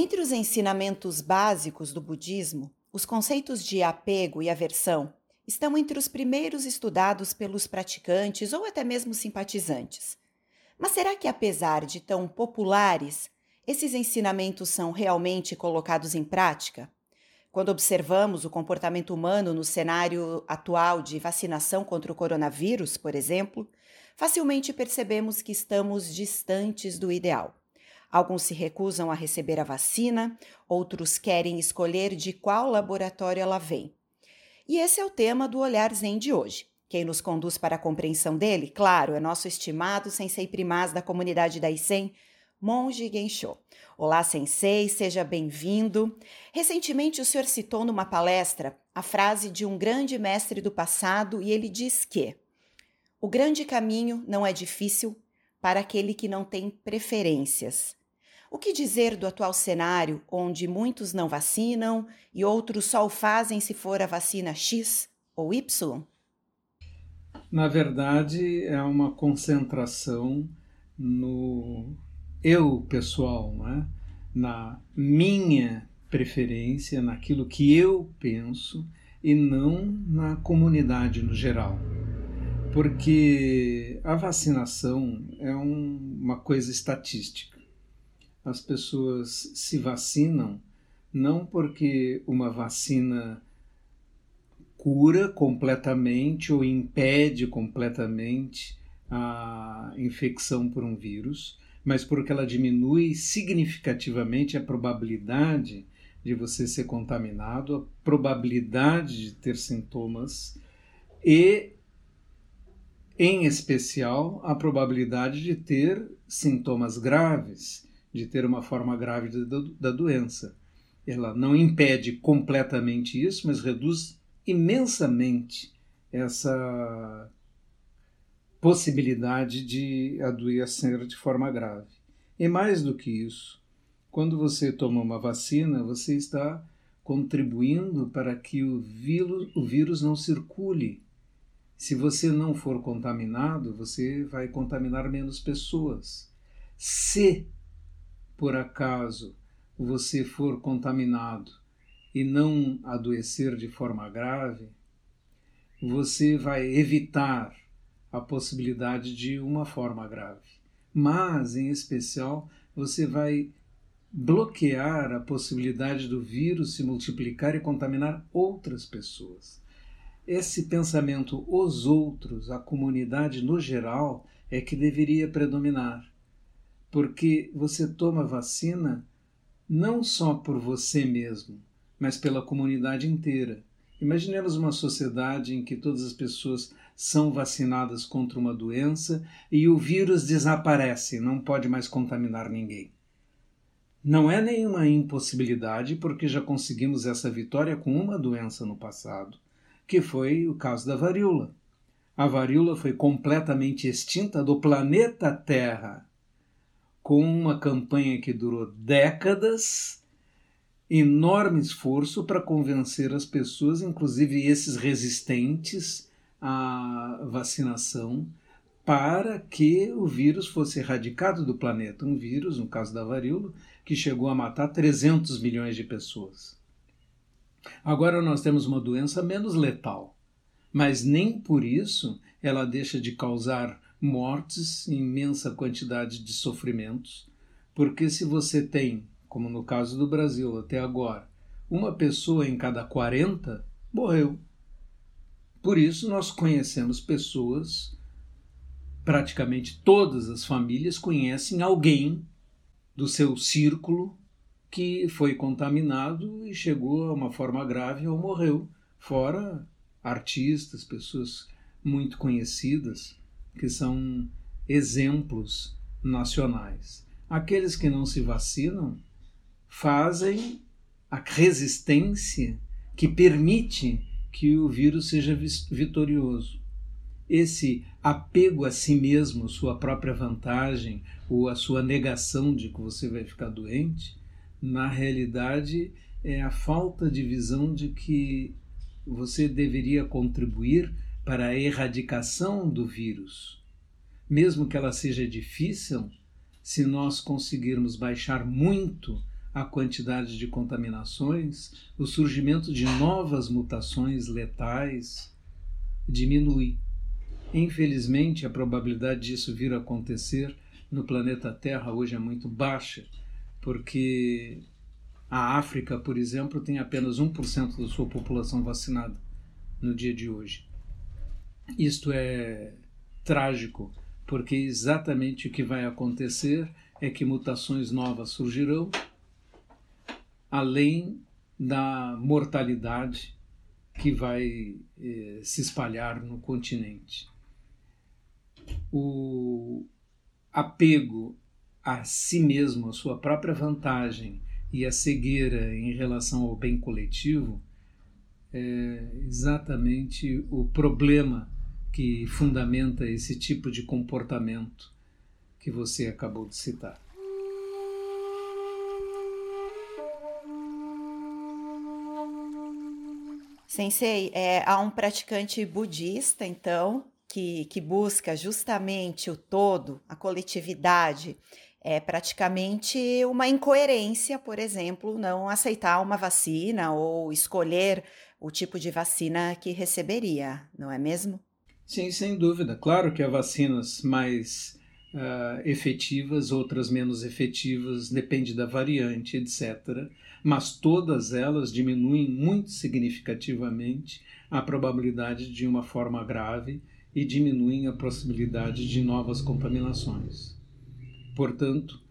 Entre os ensinamentos básicos do budismo, os conceitos de apego e aversão estão entre os primeiros estudados pelos praticantes ou até mesmo simpatizantes. Mas será que, apesar de tão populares, esses ensinamentos são realmente colocados em prática? Quando observamos o comportamento humano no cenário atual de vacinação contra o coronavírus, por exemplo, facilmente percebemos que estamos distantes do ideal. Alguns se recusam a receber a vacina, outros querem escolher de qual laboratório ela vem. E esse é o tema do Olhar Zen de hoje. Quem nos conduz para a compreensão dele, claro, é nosso estimado sensei primaz da comunidade da Isen, Monge Gensho. Olá, sensei, seja bem-vindo. Recentemente o senhor citou numa palestra a frase de um grande mestre do passado e ele diz que o grande caminho não é difícil para aquele que não tem preferências. O que dizer do atual cenário, onde muitos não vacinam e outros só o fazem se for a vacina X ou Y? Na verdade, é uma concentração no eu pessoal, é? na minha preferência, naquilo que eu penso e não na comunidade no geral. Porque a vacinação é um, uma coisa estatística as pessoas se vacinam não porque uma vacina cura completamente ou impede completamente a infecção por um vírus, mas porque ela diminui significativamente a probabilidade de você ser contaminado, a probabilidade de ter sintomas e, em especial, a probabilidade de ter sintomas graves de ter uma forma grave da, da doença. Ela não impede completamente isso, mas reduz imensamente essa possibilidade de adoecer de forma grave. E mais do que isso, quando você toma uma vacina, você está contribuindo para que o vírus, o vírus não circule. Se você não for contaminado, você vai contaminar menos pessoas. Se por acaso você for contaminado e não adoecer de forma grave, você vai evitar a possibilidade de uma forma grave. Mas, em especial, você vai bloquear a possibilidade do vírus se multiplicar e contaminar outras pessoas. Esse pensamento, os outros, a comunidade no geral, é que deveria predominar porque você toma vacina não só por você mesmo, mas pela comunidade inteira. Imaginemos uma sociedade em que todas as pessoas são vacinadas contra uma doença e o vírus desaparece, não pode mais contaminar ninguém. Não é nenhuma impossibilidade, porque já conseguimos essa vitória com uma doença no passado, que foi o caso da varíola. A varíola foi completamente extinta do planeta Terra com uma campanha que durou décadas, enorme esforço para convencer as pessoas, inclusive esses resistentes à vacinação, para que o vírus fosse erradicado do planeta. Um vírus, no caso da varíola, que chegou a matar 300 milhões de pessoas. Agora nós temos uma doença menos letal, mas nem por isso ela deixa de causar mortes, imensa quantidade de sofrimentos, porque se você tem, como no caso do Brasil até agora, uma pessoa em cada 40 morreu. Por isso nós conhecemos pessoas, praticamente todas as famílias conhecem alguém do seu círculo que foi contaminado e chegou a uma forma grave ou morreu, fora artistas, pessoas muito conhecidas que são exemplos nacionais. Aqueles que não se vacinam fazem a resistência que permite que o vírus seja vitorioso. Esse apego a si mesmo, sua própria vantagem ou a sua negação de que você vai ficar doente, na realidade é a falta de visão de que você deveria contribuir para a erradicação do vírus. Mesmo que ela seja difícil, se nós conseguirmos baixar muito a quantidade de contaminações, o surgimento de novas mutações letais diminui. Infelizmente, a probabilidade disso vir a acontecer no planeta Terra hoje é muito baixa, porque a África, por exemplo, tem apenas 1% da sua população vacinada no dia de hoje. Isto é trágico, porque exatamente o que vai acontecer é que mutações novas surgirão, além da mortalidade que vai eh, se espalhar no continente. O apego a si mesmo, a sua própria vantagem e a cegueira em relação ao bem coletivo é exatamente o problema que fundamenta esse tipo de comportamento que você acabou de citar. Sensei, é, há um praticante budista, então, que, que busca justamente o todo, a coletividade, é praticamente uma incoerência, por exemplo, não aceitar uma vacina ou escolher o tipo de vacina que receberia, não é mesmo? Sim, sem dúvida. Claro que há vacinas mais uh, efetivas, outras menos efetivas, depende da variante, etc. Mas todas elas diminuem muito significativamente a probabilidade de uma forma grave e diminuem a possibilidade de novas contaminações. Portanto,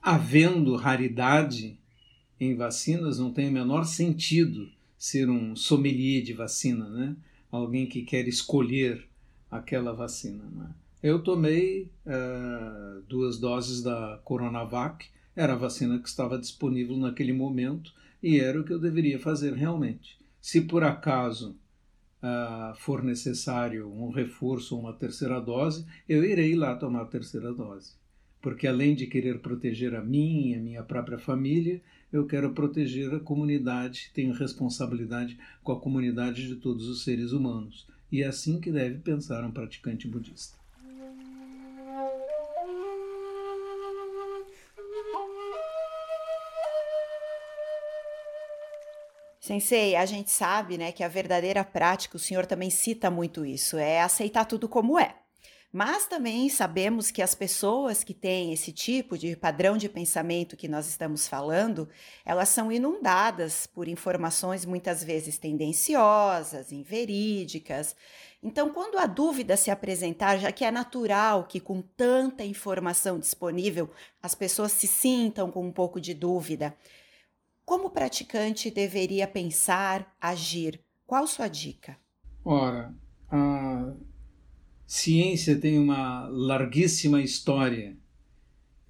havendo raridade em vacinas, não tem o menor sentido ser um sommelier de vacina, né? Alguém que quer escolher aquela vacina. Né? Eu tomei uh, duas doses da Coronavac, era a vacina que estava disponível naquele momento e era o que eu deveria fazer realmente. Se por acaso uh, for necessário um reforço ou uma terceira dose, eu irei lá tomar a terceira dose. Porque além de querer proteger a mim e a minha própria família, eu quero proteger a comunidade, tenho responsabilidade com a comunidade de todos os seres humanos. E é assim que deve pensar um praticante budista. Sensei, a gente sabe, né, que a verdadeira prática, o senhor também cita muito isso, é aceitar tudo como é. Mas também sabemos que as pessoas que têm esse tipo de padrão de pensamento que nós estamos falando, elas são inundadas por informações muitas vezes tendenciosas, inverídicas. Então, quando a dúvida se apresentar, já que é natural que com tanta informação disponível as pessoas se sintam com um pouco de dúvida, como o praticante deveria pensar, agir? Qual sua dica? Ora, ciência tem uma larguíssima história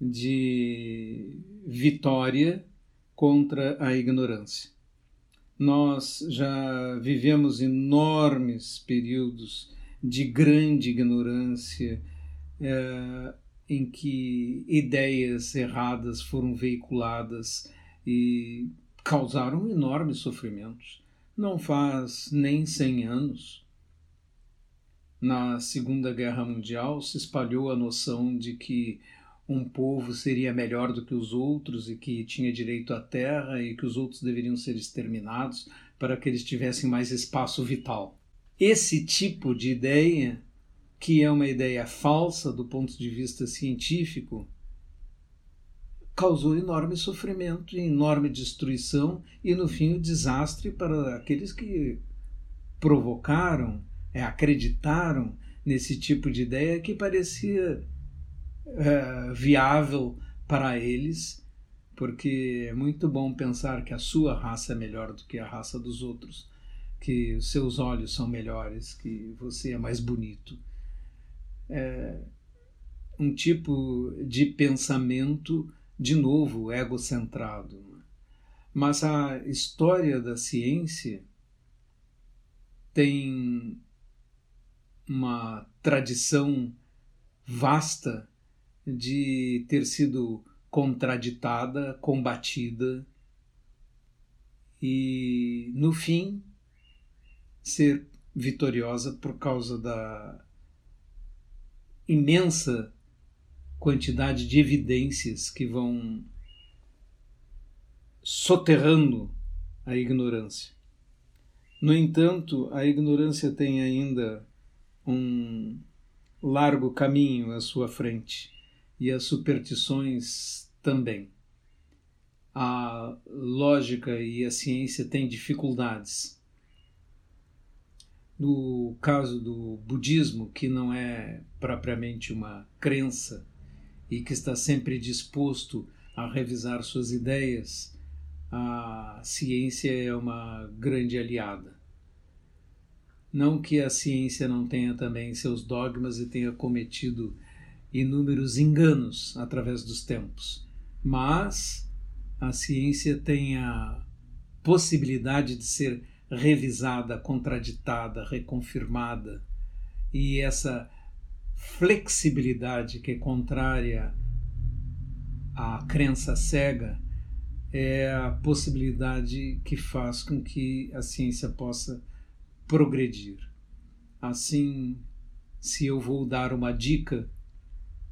de vitória contra a ignorância. Nós já vivemos enormes períodos de grande ignorância, é, em que ideias erradas foram veiculadas e causaram enormes sofrimentos. Não faz nem 100 anos. Na Segunda Guerra Mundial se espalhou a noção de que um povo seria melhor do que os outros e que tinha direito à terra e que os outros deveriam ser exterminados para que eles tivessem mais espaço vital. Esse tipo de ideia, que é uma ideia falsa do ponto de vista científico, causou enorme sofrimento, enorme destruição e, no fim, o desastre para aqueles que provocaram, é, acreditaram nesse tipo de ideia que parecia é, viável para eles, porque é muito bom pensar que a sua raça é melhor do que a raça dos outros, que os seus olhos são melhores, que você é mais bonito. É um tipo de pensamento de novo, egocentrado. Mas a história da ciência tem uma tradição vasta de ter sido contraditada, combatida e, no fim, ser vitoriosa por causa da imensa quantidade de evidências que vão soterrando a ignorância. No entanto, a ignorância tem ainda um largo caminho à sua frente e as superstições também. A lógica e a ciência têm dificuldades. No caso do budismo, que não é propriamente uma crença e que está sempre disposto a revisar suas ideias, a ciência é uma grande aliada. Não que a ciência não tenha também seus dogmas e tenha cometido inúmeros enganos através dos tempos, mas a ciência tem a possibilidade de ser revisada, contraditada, reconfirmada, e essa flexibilidade que é contrária à crença cega é a possibilidade que faz com que a ciência possa progredir. Assim, se eu vou dar uma dica,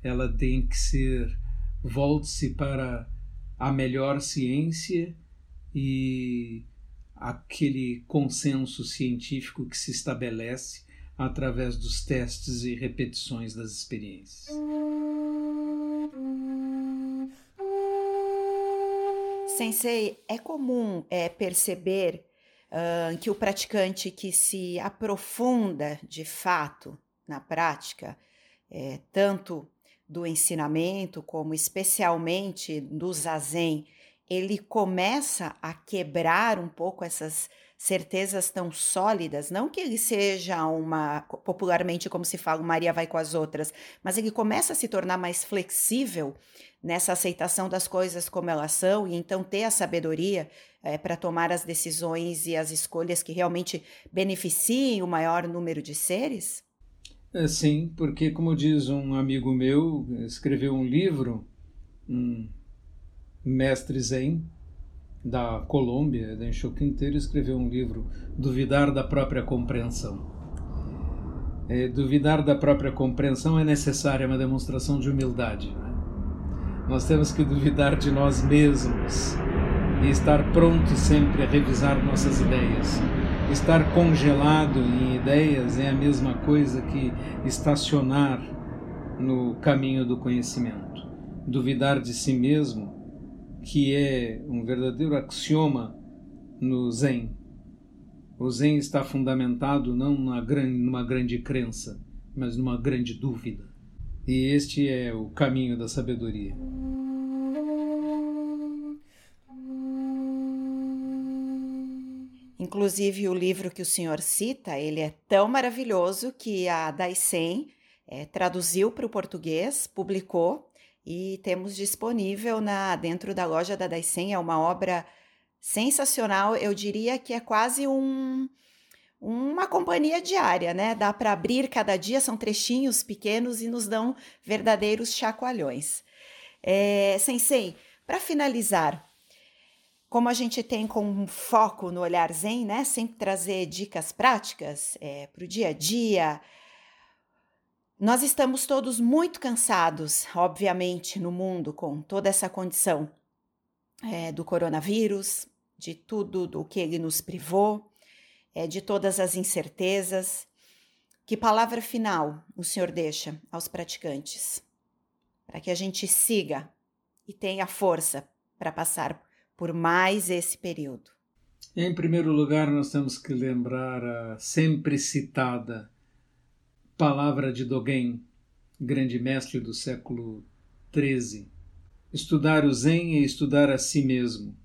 ela tem que ser volte-se para a melhor ciência e aquele consenso científico que se estabelece através dos testes e repetições das experiências. Sensei, é comum é, perceber que o praticante que se aprofunda de fato na prática, é, tanto do ensinamento como especialmente do zazen, ele começa a quebrar um pouco essas certezas tão sólidas, não que ele seja uma, popularmente como se fala, Maria vai com as outras, mas ele começa a se tornar mais flexível nessa aceitação das coisas como elas são e então ter a sabedoria é, para tomar as decisões e as escolhas que realmente beneficiem o maior número de seres? É, sim, porque como diz um amigo meu, escreveu um livro, um mestre Zen da Colômbia, da Enxo Quinteiro, escreveu um livro, Duvidar da Própria Compreensão. É, duvidar da própria compreensão é necessária uma demonstração de humildade. Né? Nós temos que duvidar de nós mesmos e estar pronto sempre a revisar nossas ideias. Estar congelado em ideias é a mesma coisa que estacionar no caminho do conhecimento. Duvidar de si mesmo, que é um verdadeiro axioma no Zen. O Zen está fundamentado não numa grande crença, mas numa grande dúvida. E este é o caminho da sabedoria. Inclusive, o livro que o senhor cita, ele é tão maravilhoso que a Daisen é, traduziu para o português, publicou e temos disponível na dentro da loja da Daisen. É uma obra sensacional. Eu diria que é quase um uma companhia diária, né? Dá para abrir cada dia, são trechinhos pequenos e nos dão verdadeiros chacoalhões. É, sensei, para finalizar, como a gente tem como foco no olhar zen, né? Sempre trazer dicas práticas é, para o dia a dia. Nós estamos todos muito cansados, obviamente, no mundo com toda essa condição é, do coronavírus, de tudo do que ele nos privou é, de todas as incertezas. Que palavra final o Senhor deixa aos praticantes? Para que a gente siga e tenha força para passar por mais esse período. Em primeiro lugar, nós temos que lembrar a sempre citada palavra de Dogen, grande mestre do século XIII. Estudar o Zen é estudar a si mesmo.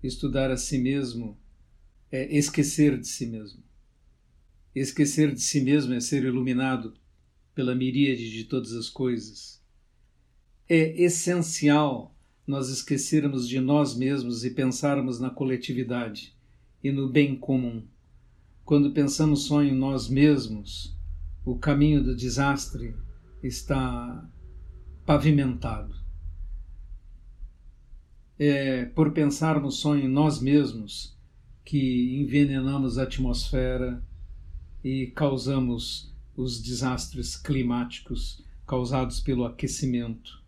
Estudar a si mesmo é esquecer de si mesmo. Esquecer de si mesmo é ser iluminado pela miríade de todas as coisas. É essencial nós esquecermos de nós mesmos e pensarmos na coletividade e no bem comum. Quando pensamos só em nós mesmos, o caminho do desastre está pavimentado. É por pensarmos só em nós mesmos que envenenamos a atmosfera e causamos os desastres climáticos causados pelo aquecimento,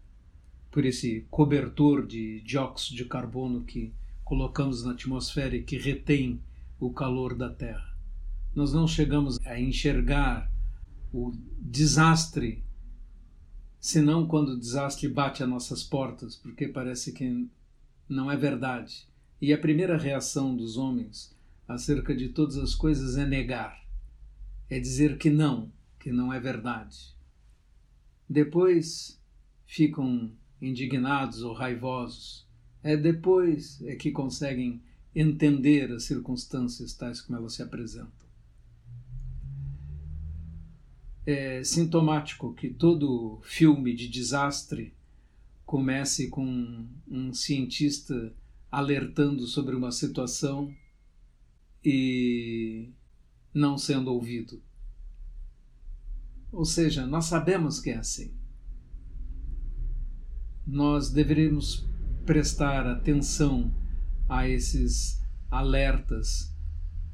por esse cobertor de dióxido de carbono que colocamos na atmosfera e que retém o calor da Terra. Nós não chegamos a enxergar o desastre, senão quando o desastre bate às nossas portas, porque parece que não é verdade. E a primeira reação dos homens acerca de todas as coisas é negar, é dizer que não, que não é verdade. Depois ficam indignados ou raivosos. É depois é que conseguem entender as circunstâncias tais como elas se apresentam. É sintomático que todo filme de desastre comece com um cientista alertando sobre uma situação e não sendo ouvido. Ou seja, nós sabemos que é assim. Nós deveríamos prestar atenção a esses alertas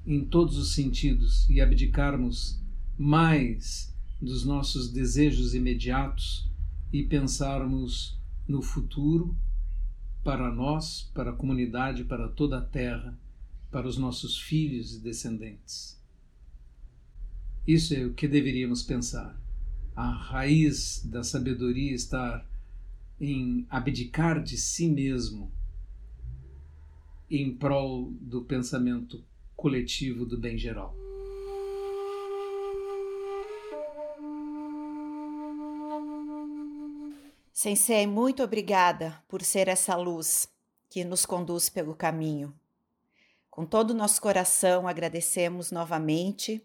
em todos os sentidos e abdicarmos mais dos nossos desejos imediatos e pensarmos no futuro para nós, para a comunidade, para toda a terra, para os nossos filhos e descendentes. Isso é o que deveríamos pensar. A raiz da sabedoria está em abdicar de si mesmo em prol do pensamento coletivo do bem geral. Sensei, muito obrigada por ser essa luz que nos conduz pelo caminho. Com todo o nosso coração, agradecemos novamente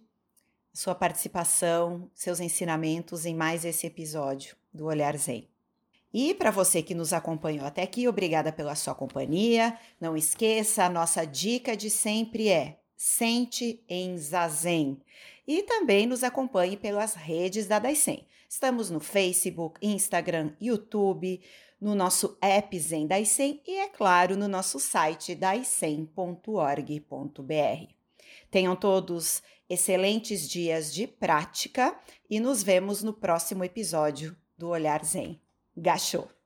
sua participação, seus ensinamentos em mais esse episódio do Olhar Zen. E para você que nos acompanhou até aqui, obrigada pela sua companhia. Não esqueça, a nossa dica de sempre é sente em zazen. E também nos acompanhe pelas redes da Daisen. Estamos no Facebook, Instagram, YouTube, no nosso app Zen Daisen e, é claro, no nosso site daisen.org.br. Tenham todos excelentes dias de prática e nos vemos no próximo episódio do Olhar Zen. Gachou!